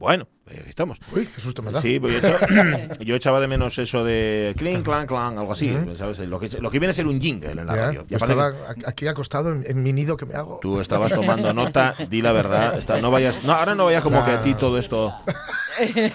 Bueno, ahí estamos. Uy, qué susto me da. Sí, pues yo, echaba, yo echaba de menos eso de clink, clan, clan, algo así, ¿sabes? Lo que, lo que viene a ser un jingle en la radio. Yo aparte estaba aquí acostado en, en mi nido que me hago. Tú estabas tomando nota, di la verdad. está- no vayas, no, ahora no vayas como que a ti todo esto.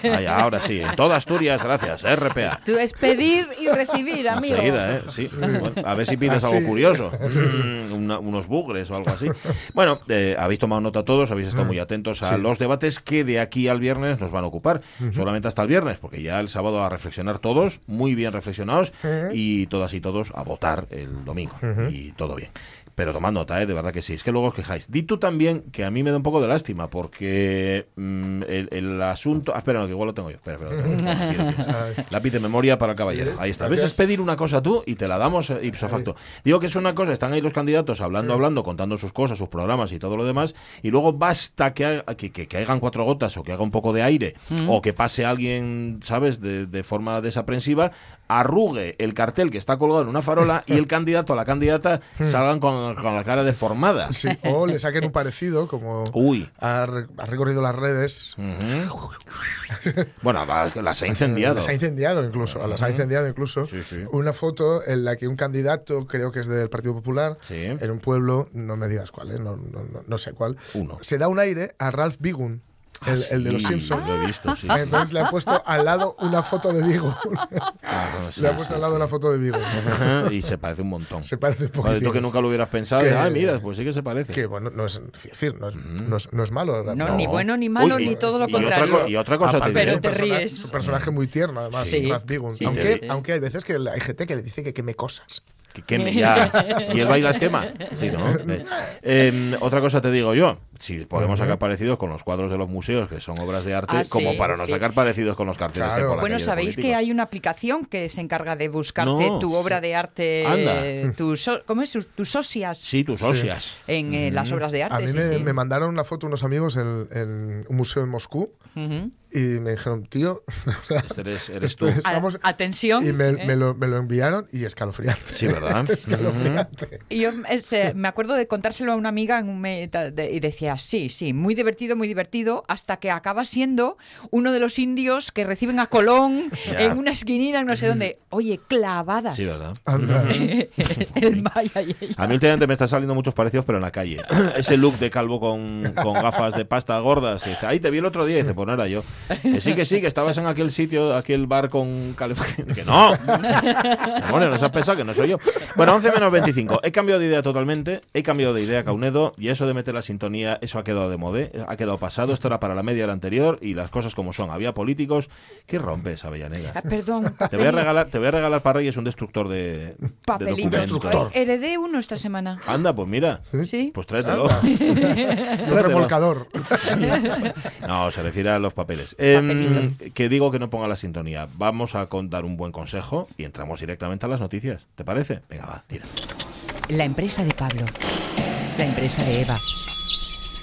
Ay, ahora sí, en toda Asturias, gracias, RPA. Tú es pedir y recibir, amigo. Enseguida, ¿eh? Sí. Bueno, a ver si pides Así. algo curioso. Mm, una- unos bugres o algo así. Bueno, eh, habéis tomado nota todos, habéis estado muy atentos a Sí. los debates que de aquí al viernes nos van a ocupar. Solamente hasta el viernes, porque ya el sábado a reflexionar todos, muy bien reflexionados, y todas y todos a votar el domingo. Y todo bien. Pero tomad nota, ¿eh? de verdad que sí. Es que luego os quejáis. Di tú también que a mí me da un poco de lástima, porque mm, el, el asunto. Ah, espera, no, que igual lo tengo yo. Espera, espera. Lápiz de memoria para el caballero. Ahí está. ¿Ves? Es pedir una cosa tú y te la damos eh, ipso facto. Digo que es una cosa, están ahí los candidatos hablando, hablando, contando sus cosas, sus programas y todo lo demás, y luego basta que, haga- que, que, que hagan cuatro gotas o que haga un poco de aire o que pase alguien, ¿sabes?, de, de forma desaprensiva, arrugue el cartel que está colgado en una farola y el candidato o la candidata salgan con, con la cara deformada. Sí, o le saquen un parecido, como Uy. ha, re- ha recorrido las redes. Bueno, las ha incendiado. Las ha incendiado incluso, las ha incendiado incluso. Sí, sí. Una foto en la que un candidato, creo que es del Partido Popular, Sí. en un pueblo, no me digas cuál, ¿eh? no, no, no- no sé cuál, Uno. se da un aire a Ralph Bigun, el, el de los Sí, Simpsons. Lo he visto, sí. sí. Entonces le ha puesto al lado una foto de Bigun. Ah, no, sí, le ha sí, puesto al sí. lado una foto de. Ajá, y se parece un montón. Se parece un poquito. tú que nunca lo hubieras pensado, Que- ah, mira, pues sí que se parece. Que bueno, no es, fin, no es, no es, no es malo. No, No, ni bueno ni malo, Uy, ni todo lo y otra contrario. co- y otra cosa te Aparte, diré. es Pero un te persona- ríes. es un personaje muy tierno, además, Sí. Sí, aunque, sí. aunque hay veces que hay gente que le dice que queme cosas. Que queme ya. ¿Y el baila esquema? Sí, ¿no? Eh, em, otra cosa te digo yo. Si podemos sacar parecidos con los cuadros de los museos, que son obras de arte, Ah, como sí, para no sí. sacar parecidos con los carteles Claro. que por la Bueno, sabéis que hay una aplicación que se encarga de buscarte No, tu obra de arte, Anda. tus, so- ¿cómo es? Tus socias Sí, tus óseas. en eh, las obras de A arte. mí sí, me, sí. me mandaron una foto unos amigos en, en un museo en Moscú Ujú. Y me dijeron, tío, Este eres, eres tú. Estamos- A- atención. y me, ¿eh? me lo, me lo enviaron y escalofriante. Sí, ¿verdad? escalofriante. Y yo es, eh, me acuerdo de contárselo a una amiga en un de- y decía, sí, sí, muy divertido, muy divertido, hasta que acaba siendo uno de los indios que reciben a Colón en una esquinina, en no sé dónde. Oye, clavadas. Sí, ¿verdad? Anda. El Maya y ella. A mí últimamente me están saliendo muchos parecidos, pero en la calle. Ese look de calvo con, con gafas de pasta gordas. Y dice, ahí te vi el otro día. Y dice, pues no era yo. Que sí, que sí, que estabas en aquel sitio, aquel bar con calefacción. Que no. Bueno, no se has pensado que no soy yo. Bueno, 11 menos 25. He cambiado de idea totalmente. He cambiado de idea, Caunedo. Y eso de meter la sintonía, eso ha quedado de moda. Ha quedado pasado. Esto era para la media hora anterior. Y las cosas como son. Había políticos. ¿Qué rompes, Avellaneda? Ah, perdón. Te voy a regalar, te voy a regalar para Reyes un destructor de, de Papelitos. documentos. Destructor. Heredé uno esta semana. Anda, pues mira. Sí. Pues tráetelo. Un remolcador. No, se refiere a los papeles. Que digo que no ponga la sintonía. Vamos a contar un buen consejo y entramos directamente a las noticias. ¿Te parece? Venga, va, tira. La empresa de Pablo. La empresa de Eva.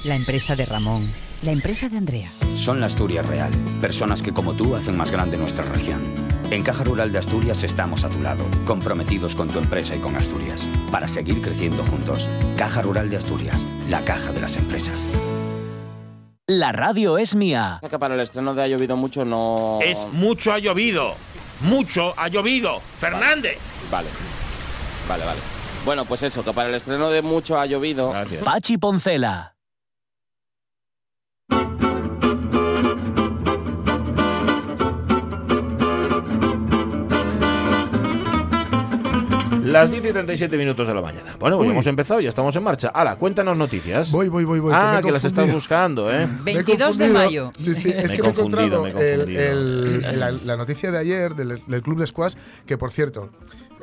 La empresa de Ramón. La empresa de Andrea. Son la Asturias Real, personas que como tú hacen más grande nuestra región. En Caja Rural de Asturias estamos a tu lado, comprometidos con tu empresa y con Asturias, para seguir creciendo juntos. Caja Rural de Asturias, la caja de las empresas. La radio es mía. que para el estreno de Ha llovido mucho no... Es mucho ha llovido. Mucho ha llovido. Fernández. Vale, vale, vale. Bueno, pues eso, que para el estreno de mucho ha llovido... Gracias. Pachi Poncela. Las 10 y 37 minutos de la mañana. Bueno, pues ya hemos empezado, ya estamos en marcha. Hala, cuéntanos noticias. Voy, voy, voy, voy. ah, que las estás buscando, ¿eh? Me he 22 de mayo. Sí, sí, es Me he que me he confundido, encontrado me he el- confundido. el- el- la, la noticia de ayer del, del Club de Squash, que por cierto,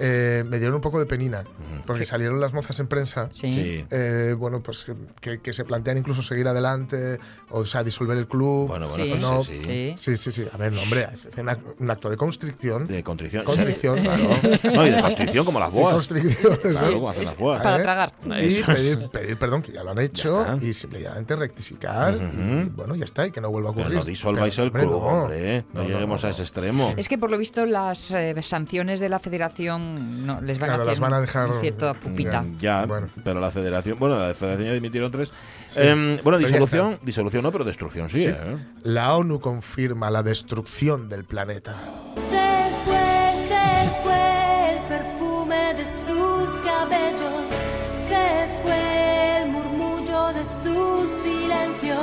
eh, me dieron un poco de penina, porque salieron las mozas en prensa. Sí. Eh, bueno, pues que, que se plantean incluso seguir adelante, o sea, disolver el club. Bueno, bueno, Sí, pues no, sí, sí. sí. Sí, sí, sí. A ver, no, hombre, un acto de constricción. De. Constricción, Sí, claro. No, y de constricción como las boas. constricción, Claro, sí. como hacen las boas. Para ¿eh? tragar. Y pedir, pedir perdón, que ya lo han hecho, y simplemente rectificar. y, bueno, ya está, y que no vuelva a Pero ocurrir. no disolváis Pero, el club, hombre, no. hombre. No, lleguemos no, a ese extremo. Es que por lo visto las eh, sanciones de la Federación federación no, les van Claro, a las hacer van a un- dejar- un cierta pupita. Ya, Bueno. pero la federación, bueno, la federación ya dimitieron tres. Em, bueno, disolución, disolución no, pero destrucción sí. Sí. ¿eh? La ONU confirma la destrucción del planeta. Se fue, se fue el perfume de sus cabellos,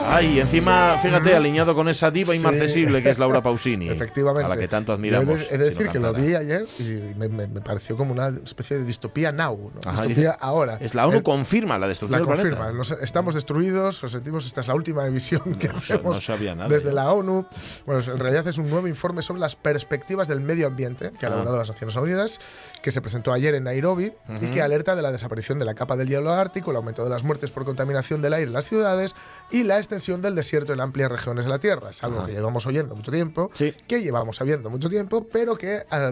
Ay, encima, fíjate, alineado con esa diva Sí. inmarcesible que es Laura Pausini. Efectivamente. A la que tanto admiramos. He de, decir que lo vi ayer y me, me- me pareció como una especie de distopía now. ¿no? Ajá, distopía dice- ahora. Es la ONU El- confirma la la destrucción del confirma. planeta. Nos- estamos destruidos, lo sentimos, esta es la última emisión que No hacemos no sabía nada desde yo. la ONU. Bueno, en realidad es un nuevo informe sobre las perspectivas del medio ambiente que ha Ah. elaborado las Naciones Unidas, que se presentó ayer en Nairobi y que alerta de la desaparición de la capa del hielo ártico, el aumento de las muertes por contaminación del aire en las ciudades y la extensión del desierto en amplias regiones de la Tierra. Es algo que llevamos oyendo mucho tiempo, Sí. que llevamos sabiendo mucho tiempo, pero que ah,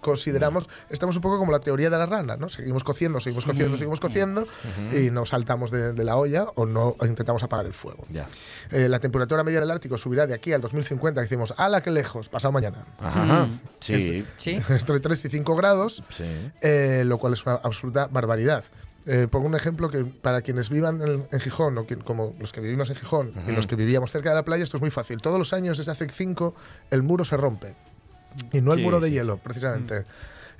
consideramos, estamos un poco como la teoría de la rana, ¿no? Seguimos cociendo, seguimos cociendo, seguimos cociendo y nos saltamos de, de la olla o no o intentamos apagar el fuego. Ya. Eh, la temperatura media del Ártico subirá de aquí al 2050, que decimos, a la que lejos, pasado mañana. Ajá. Sí. Sí. Entre 3 y 5 grados, Sí. eh, lo cual es una absoluta barbaridad. Eh, pongo un ejemplo que para quienes vivan en, en Gijón, o que- como los que vivimos en Gijón y los que vivíamos cerca de la playa, esto es muy fácil. Todos los años, desde hace 5, el muro se rompe. Y no el muro de sí, hielo, precisamente.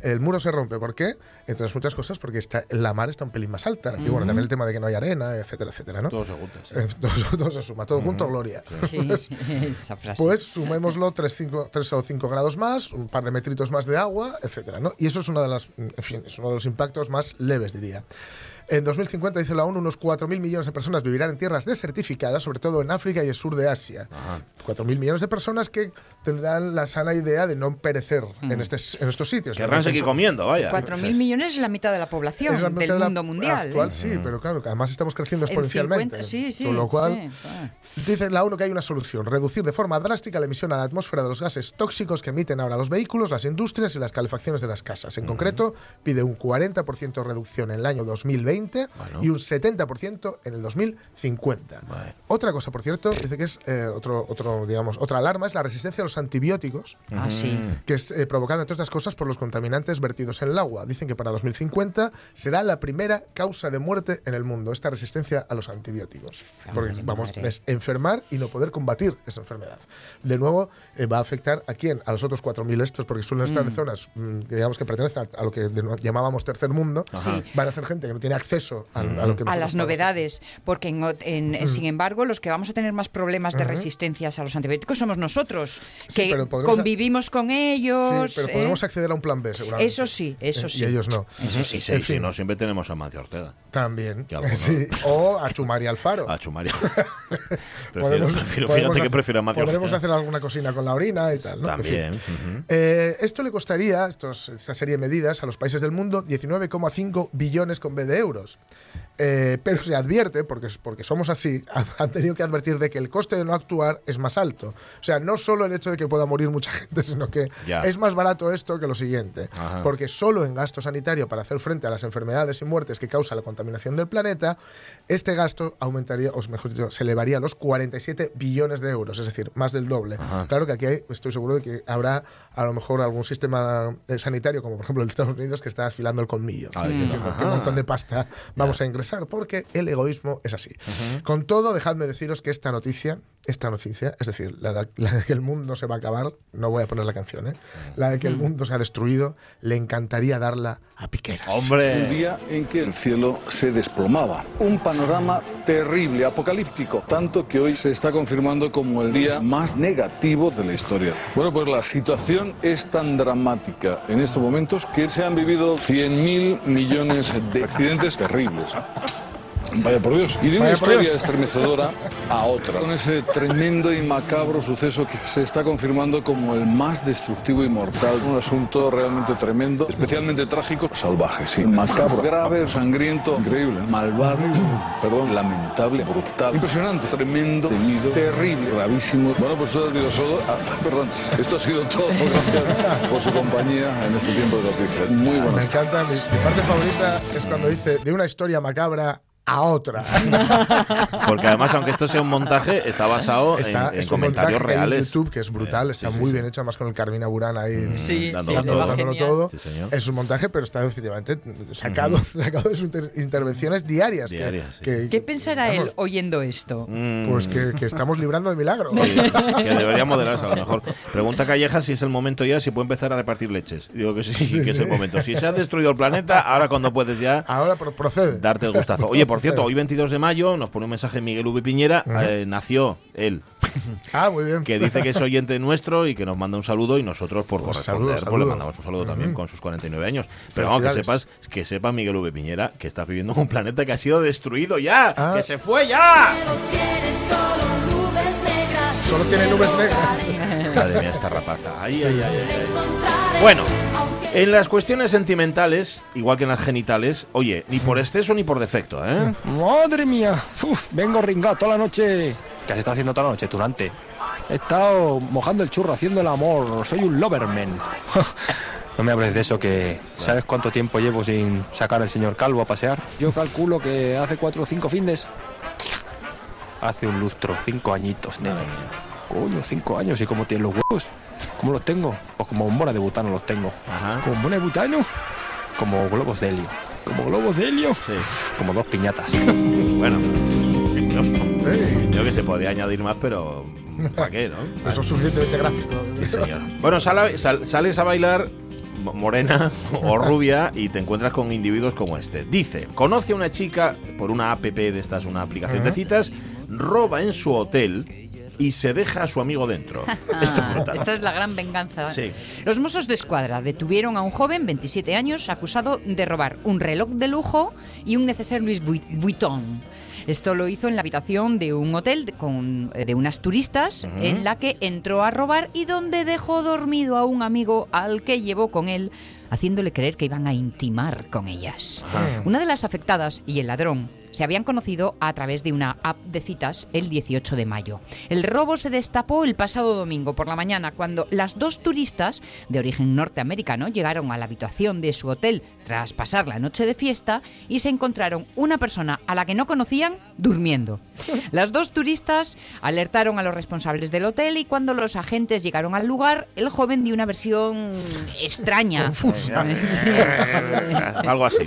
El muro se rompe, ¿por qué? Entre otras muchas cosas, porque está, la mar está un pelín más alta. Y bueno, también el tema de que no hay arena, etcétera, etcétera, ¿no? Todo se junta. sí. Eh, todo, todo se suma, todo junto, gloria. Sí, Pues, esa frase. pues sumémoslo 3, o 5 grados más, un par de metritos más de agua, etcétera, ¿no? Y eso es, una de las, en fin, es uno de los impactos más leves, diría. En 2050, dice la ONU, unos 4.000 millones de personas vivirán en tierras desertificadas, sobre todo en África y el sur de Asia. 4.000 millones de personas que tendrán la sana idea de no perecer en, este, en estos sitios. Querrán seguir comiendo, vaya. Cuatro mil millones es la mitad de la población Es la mitad del de la mundo mundial. Actual ¿eh? sí, pero claro, que además estamos creciendo En exponencialmente. 50, sí, sí. Con lo cual, sí. Dice la ONU que hay una solución, reducir de forma drástica la emisión a la atmósfera de los gases tóxicos que emiten ahora los vehículos, las industrias y las calefacciones de las casas. En concreto, pide un 40% de reducción en el año 2020 Bueno. y un 70% en el 2050. Vale. Otra cosa, por cierto, dice que es eh, otro, otro, digamos, otra alarma, es la resistencia a los antibióticos Ah, sí. que es eh, provocada, entre otras cosas, por los contaminantes vertidos en el agua. Dicen que para 2050 será la primera causa de muerte en el mundo, esta resistencia a los antibióticos. Porque vamos, madre. es enfermar y no poder combatir esa enfermedad. De nuevo, eh, va a afectar a quién? A los otros 4.000 estos, porque suelen estar en zonas mm, que digamos que pertenecen a, a lo que llamábamos tercer mundo. Sí. Van a ser gente que no tiene acceso a, a lo que a las novedades, porque en Mm. sin embargo los que vamos a tener más problemas de resistencias a los antibióticos somos nosotros, Sí, que pero podremos a- convivimos con ellos. Sí, pero ¿eh? podremos acceder a un plan B, seguramente. Eso sí, eso Eh, sí. Y ellos no. Y si, En si fin. no, siempre tenemos a Mancio Ortega. También. O a Chumari Alfaro. A prefiero, Podemos- prefiero- podemos fíjate que prefiero a Ortega. hacer alguna cocina con la orina y tal. ¿no? En fin. También. Eh, esto le costaría, estos, esta serie de medidas, a los países del mundo 19,5 billones con B de euros. Eh, pero se advierte, porque, porque somos así, han tenido que advertir de que el coste de no actuar es más alto. O sea, no solo el hecho de que pueda morir mucha gente, sino que Ya. es más barato esto que lo siguiente. Ajá. Porque solo en gasto sanitario para hacer frente a las enfermedades y muertes que causa la contaminación del planeta, este gasto aumentaría, o mejor dicho, se elevaría a los 47 billones de euros, es decir, más del doble. Ajá. Claro que aquí hay- estoy seguro de que habrá a lo mejor algún sistema eh, sanitario, como por ejemplo el de Estados Unidos, que está afilando el colmillo. Ay, qué montón de pasta vamos a ingresar, porque el egoísmo es así. Con todo, dejadme deciros que esta noticia, esta noticia, es decir, la de, la de que el mundo se va a acabar, no voy a poner la canción, ¿eh? la de que el mundo se ha destruido, le encantaría darla a Piqueras. Un Hombre. día en que el cielo se desplomaba. Un panorama terrible, apocalíptico. Tanto que hoy se está confirmando como el día más negativo de la historia. Bueno, pues la situación es tan dramática en estos momentos que se han vivido 100.000 millones de accidentes terribles. Vaya por Dios. Y de una Vaya historia estremecedora a otra. Con ese tremendo y macabro suceso que se está confirmando como el más destructivo y mortal. Un asunto realmente tremendo, especialmente trágico, salvaje, sí. Macabro, grave, sangriento, increíble, malvado, perdón, lamentable, brutal, impresionante, tremendo, temido, terrible, gravísimo. Bueno, pues eso ha sido todo. ah, perdón, esto ha sido todo. Gracias por su compañía en este tiempo de noticias. Muy Me buenas encanta, mi, mi parte favorita es cuando dice de una historia macabra a otra. Porque además, aunque esto sea un montaje, está basado Está, en, en es un comentarios en reales. YouTube que es brutal, Eh, está sí, muy sí, bien sí. hecho, además con el Carmina Burán ahí Sí, dándolo sí, todo. dándolo todo. Sí, señor. Es un montaje, pero está efectivamente sacado, sacado de sus inter- intervenciones diarias. que- Diarias, sí. que- ¿Qué pensará él oyendo esto? Mm, Pues que, que estamos librando de milagro. sí, que debería moderarse a lo mejor. Pregunta Calleja si es el momento ya, si puede empezar a repartir leches. Digo que sí, sí, que es el momento. Si se ha destruido el planeta, ahora cuando puedes ya Ahora pro- procede. darte el gustazo. Oye, por cierto, hoy 22 de mayo nos pone un mensaje Miguel V. Piñera, eh, nació él, Ah, muy bien. que dice que es oyente nuestro y que nos manda un saludo y nosotros por Pues corresponder saludo, pues le mandamos un saludo también con sus 49 años. Pero vamos, que sepas, que sepa Miguel V. Piñera que estás viviendo en un planeta que ha sido destruido ya, Ah. que se fue ya. Solo nubes negras. Solo tiene nubes negras. Madre mía, esta rapaza. Ay, ay, ay, ay, ay. Encontraré, Bueno, en las cuestiones sentimentales, igual que en las genitales, oye, ni por exceso ni por defecto, ¿eh? Madre mía, Uf, vengo ringado toda la noche. ¿Qué has estado haciendo toda la noche, Turante? He estado mojando el churro, haciendo el amor. Soy un loverman. No me hables de eso que... ¿Sabes cuánto tiempo llevo sin sacar al señor Calvo a pasear? Yo calculo que hace cuatro o cinco findes. Hace un lustro, cinco añitos, nene. Coño, cinco años. ¿Y cómo tienes los huevos? ¿Cómo los tengo? Pues como bombona de butano los tengo. Ajá. Como bombona de butano, como globos de helio. Como globos de helio, Sí. como dos piñatas. Bueno, Sí, creo que se podría añadir más, pero ¿para qué, no? Eso es suficientemente gráfico. Sí, señor. Bueno, sal- sales a bailar mo- morena o rubia y te encuentras con individuos como este. Dice, conoce a una chica por una app de estas, una aplicación de citas, roba en su hotel y se deja a su amigo dentro. Esto es Ah, esta es la gran venganza. Sí. Los Mossos de Escuadra detuvieron a un joven, 27 años, acusado de robar un reloj de lujo y un neceser Louis Vuit- Vuitton. Esto lo hizo en la habitación de un hotel de- con, eh, de unas turistas en la que entró a robar y donde dejó dormido a un amigo al que llevó con él, haciéndole creer que iban a intimar con ellas. Una de las afectadas y el ladrón se habían conocido a través de una app de citas el 18 de mayo. El robo se destapó el pasado domingo por la mañana cuando las dos turistas de origen norteamericano llegaron a la habitación de su hotel tras pasar la noche de fiesta y se encontraron una persona a la que no conocían durmiendo. Las dos turistas alertaron a los responsables del hotel y cuando los agentes llegaron al lugar, el joven dio una versión extraña. Algo así.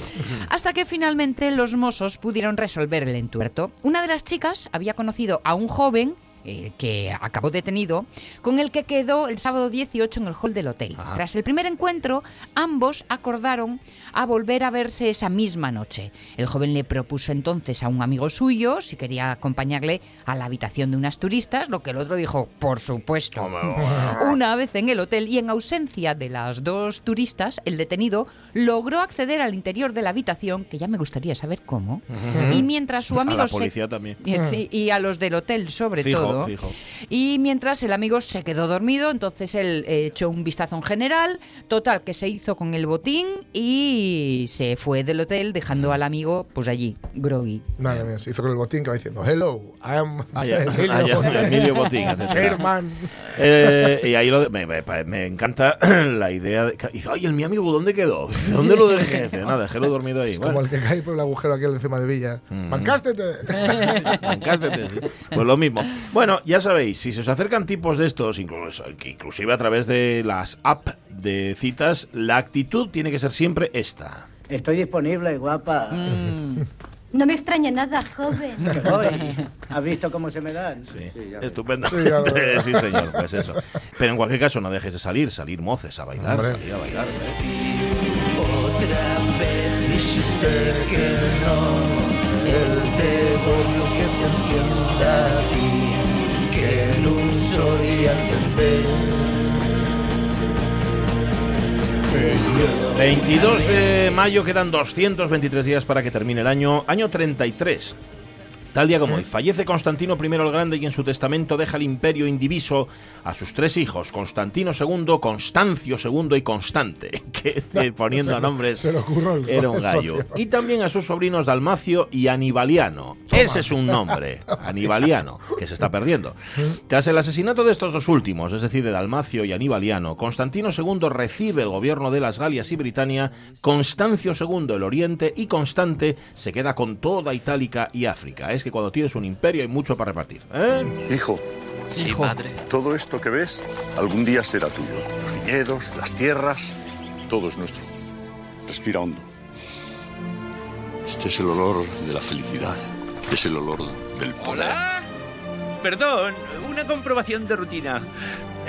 Hasta que finalmente los mozos pudieron resolver el entuerto. Una de las chicas había conocido a un joven eh, que acabó detenido, con el que quedó el sábado 18 en el hall del hotel. Tras el primer encuentro, ambos acordaron a volver a verse esa misma noche. El joven le propuso entonces a un amigo suyo si quería acompañarle a la habitación de unas turistas, lo que el otro dijo, por supuesto. Una vez en el hotel y en ausencia de las dos turistas, el detenido logró acceder al interior de la habitación, que ya me gustaría saber cómo, y mientras su A amigo la se- policía también. y, sí, y a los del hotel sobre Fijo, todo. Fijo. Y mientras el amigo se quedó dormido, entonces él eh, echó un vistazo en general, total que se hizo con el botín y se fue del hotel dejando al amigo pues allí, groggy. Madre mía, se hizo con el botín que va diciendo, hello, I am Ah, Emilio, ah, ya, Emilio Botín. Chairman. Eh, y ahí lo de- me, me- me encanta la idea de. Dice, ay, el mi amigo, ¿dónde quedó? ¿Dónde lo dejé? Dice, nada, dejélo dormido ahí. Es como el que cae por el agujero aquel encima de Villa. Mm. ¡Mancástete! Encástete, sí. Pues lo mismo. Bueno, ya sabéis, si se os acercan tipos de estos, incluso, que inclusive a través de las apps de citas, la actitud tiene que ser siempre esta. Estoy disponible, guapa. No me extraña nada, joven. Que voy. ¿Has visto cómo se me dan? Sí, ya estupendo. Sí, ya lo veo. Sí, señor, pues eso. Pero en cualquier caso, no dejes de salir, salir moces a bailar, Hombre. salir a bailar. ¿Eh? Pero 22 de mayo, quedan 223 días para que termine el año. Año 33. Tal día como hoy, fallece Constantino I el Grande y en su testamento deja el imperio indiviso a sus tres hijos, Constantino II, Constancio II y Constante, que eh, poniendo Se lo- nombres se lo era un gallo. Y también a sus sobrinos Dalmacio y Anibaliano. Ese es un nombre, Anibaliano, que se está perdiendo. Tras el asesinato de estos dos últimos, es decir, de Dalmacio y Anibaliano, Constantino II recibe el gobierno de las Galias y Britania, Constancio II el Oriente y Constante se queda con toda Itálica y África. Es que cuando tienes un imperio hay mucho para repartir. ¿eh? Hijo. Sí, Hijo. madre. Todo esto que ves algún día será tuyo. Los viñedos, las tierras, todo es nuestro. Respira hondo. Este es el olor de la felicidad. Es el olor del poder. Perdón, una comprobación de rutina.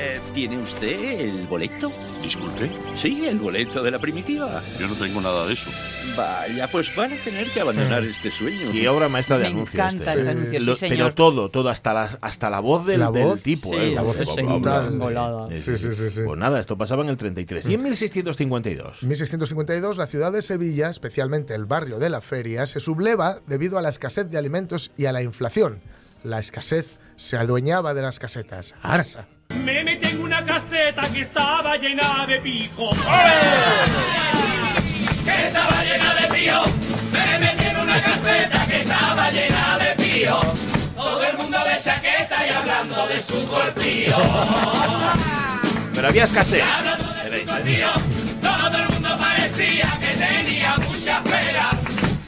Eh, ¿Tiene usted el boleto? Disculpe. Sí, el boleto de la primitiva. Yo no tengo nada de eso. Vaya, pues van a tener que abandonar este sueño. Y obra maestra de Me anuncios. encanta este anuncio, sí, Lo- señor. pero todo, todo, hasta la, hasta la voz del, La del voz, tipo. sí, ¿eh? la voz es brutal. Volada. Sí, sí, sí, sí. Pues nada, esto pasaba en el 33. Y en 1652. 1652, la ciudad de Sevilla, especialmente el barrio de la Feria, se subleva debido a la escasez de alimentos y a la inflación. La escasez se adueñaba de las casetas. Arsa. Me metí en una caseta que estaba llena de pijos. Que estaba llena de pijos. Me metí en una caseta que estaba llena de pijos. Todo el mundo de chaqueta y hablando de su corpillo. Pero había escasez. Todo el mundo parecía que tenía muchas peras.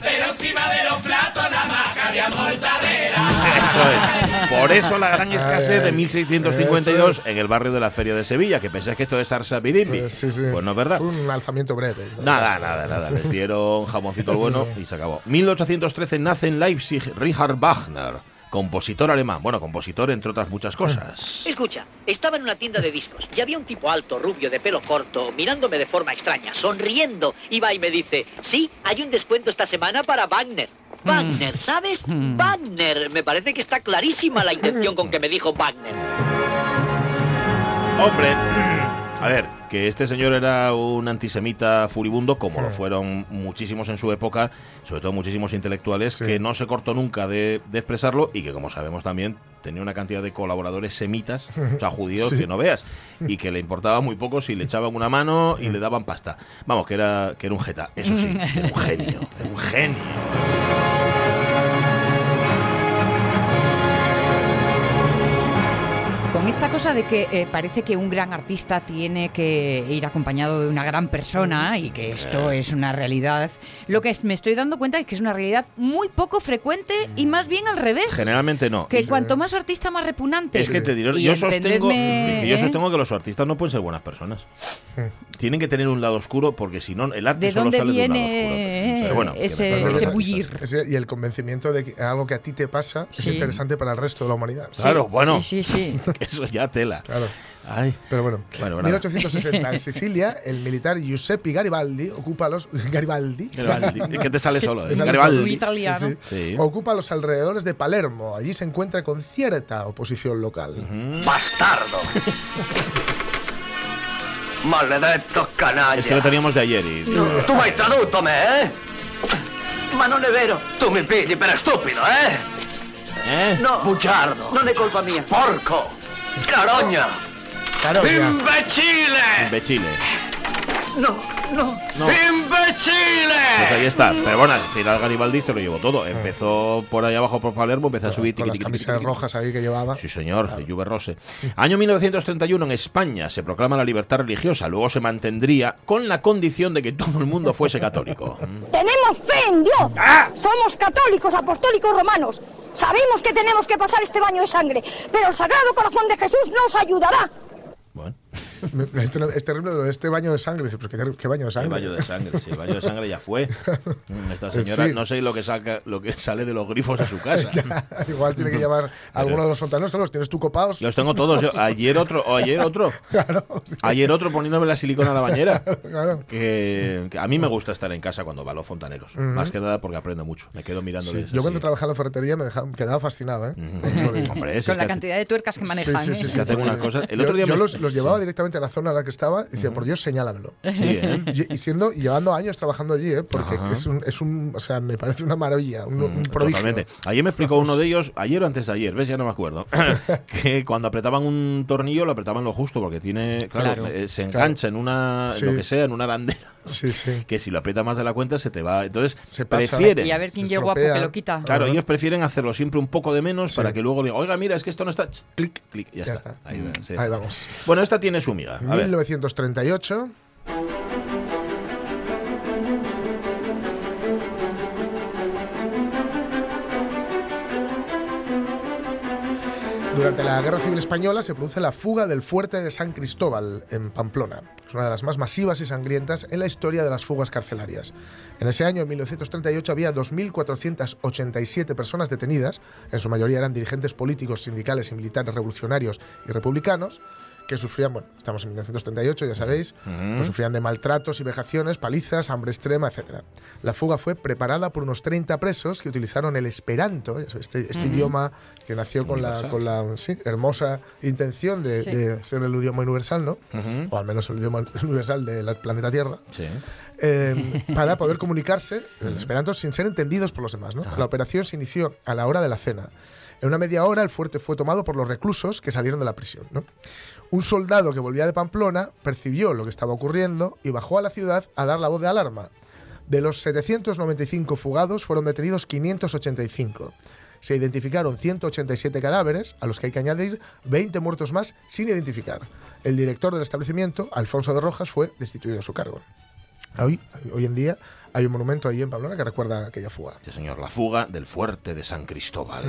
Pero encima de los platos nada más que había mortadera. Eso es. Por eso la gran escasez de Ay, 1652 eso en el barrio de la Feria de Sevilla, que pensáis que esto es Arsa Birimbi. Pues, sí, sí. Pues no es verdad. Fue un alzamiento breve. Nada, nada, nada. Les dieron jamoncito al bueno y se acabó. 1813 nace en Leipzig Richard Wagner, compositor alemán. Bueno, compositor entre otras muchas cosas. Escucha, estaba en una tienda de discos y había un tipo alto, rubio, de pelo corto, mirándome de forma extraña, sonriendo. Y va y me dice, sí, hay un descuento esta semana para Wagner. Wagner, ¿sabes? Wagner. Me parece que está clarísima la intención con que me dijo Wagner. Hombre, a ver, que este señor era un antisemita furibundo, como lo fueron muchísimos en su época, sobre todo muchísimos intelectuales, que no se cortó nunca de, de expresarlo y que, como sabemos también, tenía una cantidad de colaboradores semitas, o sea, judíos, Sí. que no veas, y que le importaba muy poco si le echaban una mano y le daban pasta. Vamos, que era, que era un jeta, eso sí, era un genio, era un genio. Cosa de que eh, parece que un gran artista tiene que ir acompañado de una gran persona y que esto es una realidad, lo que es- me estoy dando cuenta es que es una realidad muy poco frecuente y más bien al revés. Generalmente no. Que cuanto más artista, más repugnante. Es que te diré, Y yo sostengo, que yo ¿eh? sostengo que los artistas no pueden ser buenas personas. Tienen que tener un lado oscuro porque si no, el arte ¿De solo dónde sale de un lado viene oscuro. Pero bueno, ese- ese bullir? Ese- y el convencimiento de que algo que a ti te pasa es Sí. interesante para el resto de la humanidad. Claro, bueno. Sí, sí, sí. Eso ya tela. Claro. Ay. Pero bueno, Bueno, nada. 1860 en Sicilia, el militar Giuseppe Garibaldi ocupa los Garibaldi. Garibaldi. Es que te sale solo, ¿eh? Sale Garibaldi. solo. Muy italiano. Sí, sí. Sí. Ocupa los alrededores de Palermo. Allí se encuentra con cierta oposición local. Bastardo. Maledetto canaglia. Es que lo teníamos de ayer y... Tu mi hai traduto me, eh? Ma non è vero. Tu mi pigli per stupido, eh? Eh? No. Bugiardo. Non è colpa mia. Porco. Carogna. Carogna. Imbecille. Imbecile. No, no. No. Imbecille. Pues ahí está. Pero bueno, al final Garibaldi se lo llevó todo. Empezó por ahí abajo por Palermo, empezó a subir... Con las camisas tiqui, tiqui. rojas ahí que llevaba. Sí, señor, de Juve Rose. Año 1931 en España se proclama la libertad religiosa. Luego se mantendría con la condición de que todo el mundo fuese católico. Tenemos fe en Dios. Somos católicos, apostólicos romanos. Sabemos que tenemos que pasar este baño de sangre, pero el Sagrado Corazón de Jesús nos ayudará. Me- me- esto no- Es terrible lo de este baño de sangre. Dice, pero qué, baño de El sangre. baño de sangre, sí, el baño de sangre ya fue. Esta señora, fin. no sé lo que saca, lo que sale de los grifos a su casa. Igual tiene que llamar a alguno de los fontaneros, que los tienes tú copados. Los tengo todos. Yo, ayer otro, o ayer otro. Ayer otro poniéndome la silicona a la bañera. Claro. Que, que a mí me gusta estar en casa cuando va a los fontaneros. Ujú. Más que nada porque aprendo mucho. Me quedo Sí, mirándoles. Yo cuando trabajaba en la ferretería me, dejaba- me quedaba fascinado. ¿eh? Hombre, si Con es la que cantidad de tuercas que manejan. Sí, sí, sí, ¿eh? sí, hacen porque una cosa- el yo- otro día yo me- los, los llevaba directamente exactamente la zona en la que estaba, decía, por Dios, señálamelo. Sí, ¿eh? Y, y siendo, y llevando años trabajando allí, ¿eh? porque Ajá. es un, es un, o sea, me parece una maravilla, un, un prodigio. Totalmente. Ayer me explicó uno de ellos, ayer o antes de ayer, ¿ves? Ya no me acuerdo. que cuando apretaban un tornillo lo apretaban lo justo, porque tiene, claro, Claro. eh, se engancha en una, en lo que sea, en una arandela. Sí, sí. Que si lo aprieta más de la cuenta se te va. Entonces, Se pasa. prefieren. Y a ver quién llegó guapo estropea. que lo quita. Claro, ellos prefieren hacerlo siempre un poco de menos Sí. para que luego diga, oiga, mira, es que esto no está. Ch, Clic, clic, ya, Ya está. está. Ahí, va, sí. Ahí vamos. Bueno, esta tiene su miga. A ver. Durante la Guerra Civil Española se produce la fuga del fuerte de San Cristóbal en Pamplona. Es una de las más masivas y sangrientas en la historia de las fugas carcelarias. En ese año, en 1938, había 2.487 personas detenidas, en su mayoría eran dirigentes políticos, sindicales y militares revolucionarios y republicanos, que sufrían, bueno, estamos en 1938, ya sabéis, Ujú. pues sufrían de maltratos y vejaciones, palizas, hambre extrema, etc. La fuga fue preparada por unos 30 presos que utilizaron el esperanto, este, este Ujú. idioma que nació con la, con la sí, hermosa intención de, Sí. de ser el idioma universal, ¿no? Ujú. O al menos el idioma universal del planeta Tierra. Sí. eh, para poder comunicarse el esperanto sin ser entendidos por los demás. ¿no? La operación se inició a la hora de la cena. En una media hora el fuerte fue tomado por los reclusos que salieron de la prisión. ¿no? Un soldado que volvía de Pamplona percibió lo que estaba ocurriendo y bajó a la ciudad a dar la voz de alarma. De los 795 fugados fueron detenidos 585. Se identificaron 187 cadáveres, a los que hay que añadir 20 muertos más sin identificar. El director del establecimiento, Alfonso de Rojas, fue destituido de su cargo. Hoy, hoy en día hay un monumento ahí en Pamplona que recuerda aquella fuga. Sí, señor, la fuga del fuerte de San Cristóbal.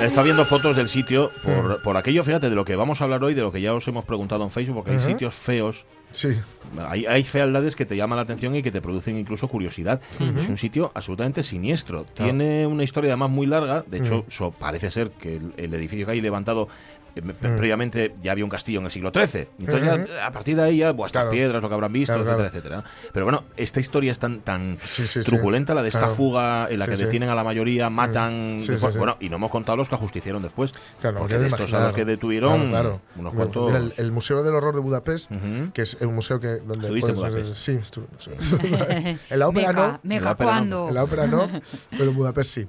Está viendo fotos del sitio por, por aquello, fíjate, de lo que vamos a hablar hoy, de lo que ya os hemos preguntado en Facebook, porque hay sitios feos. Sí. Hay, hay fealdades que te llaman la atención y que te producen incluso curiosidad. Ujú. Es un sitio absolutamente siniestro. Tiene una historia además muy larga. De hecho, Ujú. so- parece ser que el, el edificio que hay levantado eh, Ujú. previamente ya había un castillo en el siglo XIII. Entonces, Ujú. ya, a partir de ahí, ya, buah, estas Claro. piedras, lo que habrán visto, Claro, etcétera, claro. etcétera. Pero bueno, esta historia es tan, tan Sí, sí, sí. truculenta, la de esta Claro. fuga en la Sí, que sí. detienen a la mayoría, matan. Sí, sí, después- sí. Bueno, y no hemos contado los que ajusticiaron después. Claro, porque de estos a los que detuvieron, claro, claro. unos cuantos. mira, el, el Museo del Horror de Budapest, Ujú. que es un museo que donde ¿Estuviste en Budapest? Sí, estuve. estuve. en la ópera Meca, no. meca, En la ópera no. En la ópera no, pero en Budapest sí.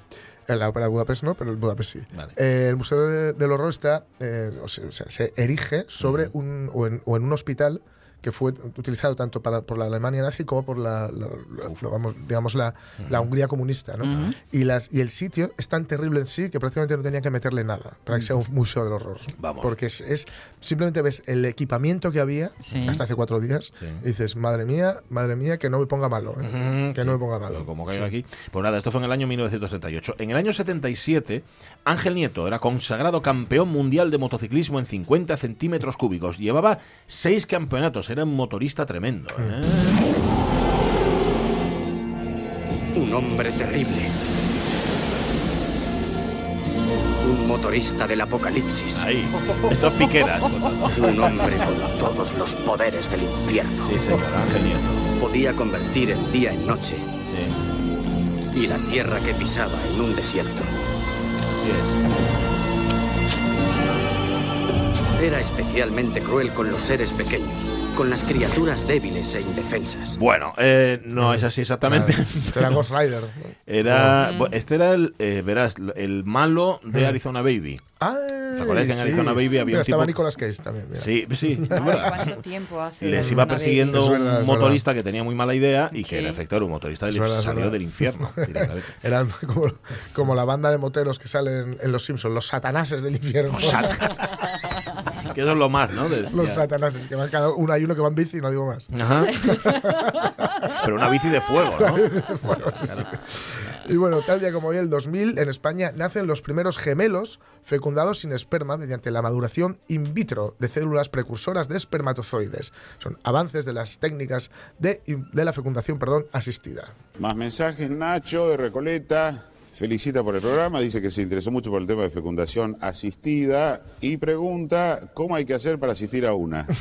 En la ópera de Budapest no, pero en Budapest sí. Vale. Eh, el Museo de- del Horror está, eh, o sea, se erige sobre un o en, o en un hospital que fue utilizado tanto para, por la Alemania nazi como por la, la- la- vamos, digamos la, la Hungría comunista. ¿no? Ujú. y, las, y el sitio es tan terrible en sí que prácticamente no tenía que meterle nada para que sea un museo del horror. Vamos. Porque es, es- simplemente ves el equipamiento que había Sí. hasta hace cuatro días Sí. y dices, madre mía, madre mía, que no me ponga malo. ¿eh? Ujú, que sí, no me ponga malo. Como caigo Sí. aquí. Pues nada, esto fue en el año 1938. En el año 77, Ángel Nieto era consagrado campeón mundial de motociclismo en 50 centímetros cúbicos. Llevaba seis campeonatos, era un motorista tremendo. ¿eh? Un hombre terrible. Un motorista del apocalipsis. Ahí, estos piqueras. Un hombre con todos los poderes del infierno. Sí, señor. Podía convertir el día en noche Sí, y la tierra que pisaba en un desierto. así es. Era especialmente cruel con los seres pequeños, con las criaturas débiles e indefensas. Bueno, eh, no es así exactamente. Era Ghost Rider. Era, bu- este era el, eh, verás, el malo de. Arizona Baby. Ah, ¿Te acuerdas que en Arizona Baby había Mira, un estaba tipo- Nicolas Cage también. mira. Sí, sí. es verdad. ¿Cuánto tiempo hace? Les iba persiguiendo Es verdad, un verdad. motorista que tenía muy mala idea y que Sí. en efecto era un motorista y verdad, es salió verdad. del infierno. Eran como, como la banda de moteros que salen en Los Simpsons, los satanases del infierno. que eso es lo más, ¿no? De- los ya. satanases, que van cada uno, hay uno que va en bici y no digo más. Ajá. Pero una bici de fuego, ¿no? Bueno, sí, sí. Y bueno, tal día como hoy, el 2000, en España nacen los primeros gemelos fecundados sin esperma mediante la maduración in vitro de células precursoras de espermatozoides. Son avances de las técnicas de, de la fecundación perdón, asistida. Más mensajes, Nacho de Recoleta. Felicita por el programa, dice que se interesó mucho por el tema de fecundación asistida y pregunta cómo hay que hacer para asistir a una.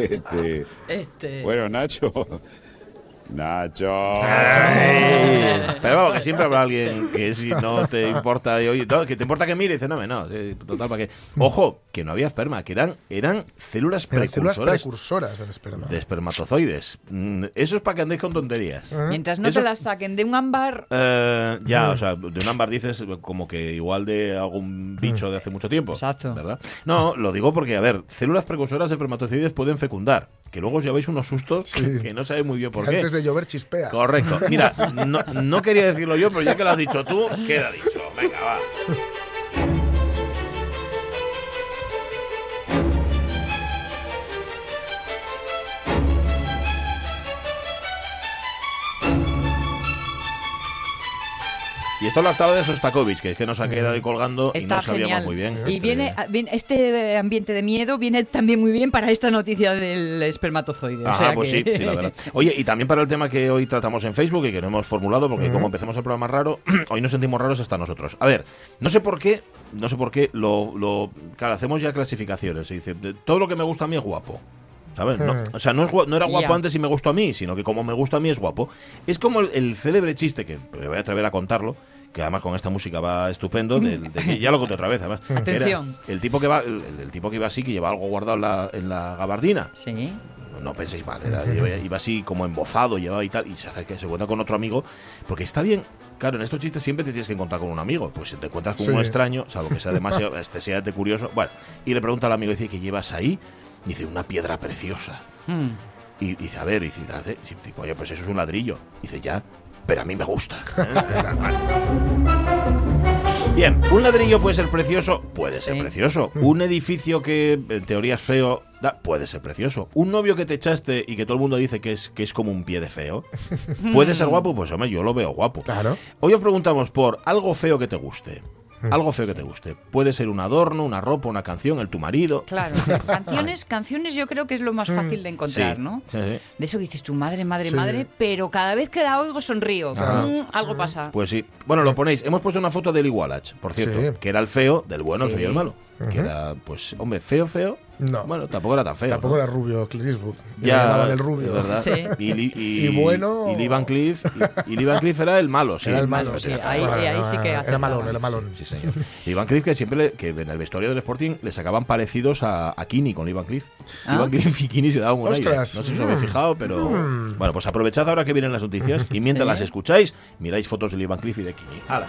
Este, Este. bueno, Nacho, Nacho. Ay, Pero vamos, que siempre habrá alguien que si no te importa, y, oye, no, que te importa que mire, dice, no, no, eh, total, ¿para qué? Ojo, que no había esperma, que eran, eran células Eran células precursoras precursoras del esperma. de espermatozoides. Mm, Eso es para que andéis con tonterías. Mientras no Eso- te las saquen de un ámbar, Eh, ya, Mm. o sea, de un ámbar dices como que igual de algún bicho de hace mucho tiempo. Exacto. ¿Verdad? No, lo digo porque, a ver, células precursoras de espermatozoides pueden fecundar. Que luego os lleváis unos sustos que no sabéis muy bien por Que qué. Antes de llover chispea. Correcto. Mira, no, no quería decirlo yo, pero ya que lo has dicho tú, queda dicho. Venga, va. Esto lo actaba de Sostakovich, que es que nos ha quedado ahí colgando y está no sabíamos genial. muy bien. Y Este- viene, viene- este ambiente de miedo viene también muy bien para esta noticia del espermatozoide. o Ajá, sea pues que- sí, sí, la verdad. Oye, y también para el tema que hoy tratamos en Facebook y que no hemos formulado, porque Ujú. como empezamos el programa raro, hoy nos sentimos raros hasta nosotros. A ver, no sé por qué, no sé por qué, lo, lo claro, hacemos ya clasificaciones. Se dice, todo lo que me gusta a mí es guapo. ¿Sabes? No, Hmm. o sea, no, es no era guapo antes y me gustó a mí, sino que como me gusta a mí es guapo. Es como el, el célebre chiste, que me voy a atrever a contarlo, que además con esta música va estupendo, de ya lo conté otra vez, además. Atención. Era el tipo que va, el, el tipo que iba así, que lleva algo guardado en la, en la gabardina. Sí. No penséis mal, era- iba, iba así como embozado, llevaba y tal, y se hace que se cuenta con otro amigo, porque está bien. Claro, en estos chistes siempre te tienes que encontrar con un amigo. Pues si te encuentras con Sí. un extraño, salvo que sea demasiado excesivamente curioso. Bueno, y le pregunta al amigo, dice, ¿qué llevas ahí? Dice, una piedra preciosa. Mm. Y dice, a ver, y dice. Y oye, pues eso es un ladrillo. Dice, ya, pero a mí me gusta. Bien, un ladrillo puede ser precioso, puede ser Sí. precioso. Un edificio que en teoría es feo, da- puede ser precioso. Un novio que te echaste y que todo el mundo dice que es, que es como un pie de feo, puede ser guapo, pues hombre, yo lo veo guapo. Claro. Hoy os preguntamos por algo feo que te guste. Algo feo que te guste. Puede ser un adorno, una ropa, una canción, el tu marido. Claro, canciones, canciones yo creo que es lo más fácil de encontrar, Sí, ¿no? sí, sí. De eso que dices tu madre, madre, Sí. madre, pero cada vez que la oigo sonrío. Mm, algo pasa. Pues sí. Bueno, lo ponéis. Hemos puesto una foto del Igualach, por cierto, Sí. que era el feo, del bueno, el feo y el malo. Que era, pues, hombre, feo, feo. No. Bueno, tampoco era tan feo. Tampoco ¿no? era rubio Clint Eastwood. Ya, el rubio. ¿verdad? Sí. Y, Li- y- Y bueno- Y Lee Van Cleef, y, y Lee Van Cleef era el malo, sí. Era el malo, sí. era- Ahí- ahí- ahí sí que Era malón, era malón. Sí, señor. Lee Van Cleef que siempre le- que en el vestuario del Sporting le sacaban parecidos a, a Kini con Lee Van Cleef. Ah. Lee Van Cleef y Kini se daban un aire. Ostras. No sé si os habéis Mm. fijado, pero... Mm. Bueno, pues aprovechad ahora que vienen las noticias y mientras Sí. las escucháis, miráis fotos de Lee Van Cleef y de Kini. ¡Hala!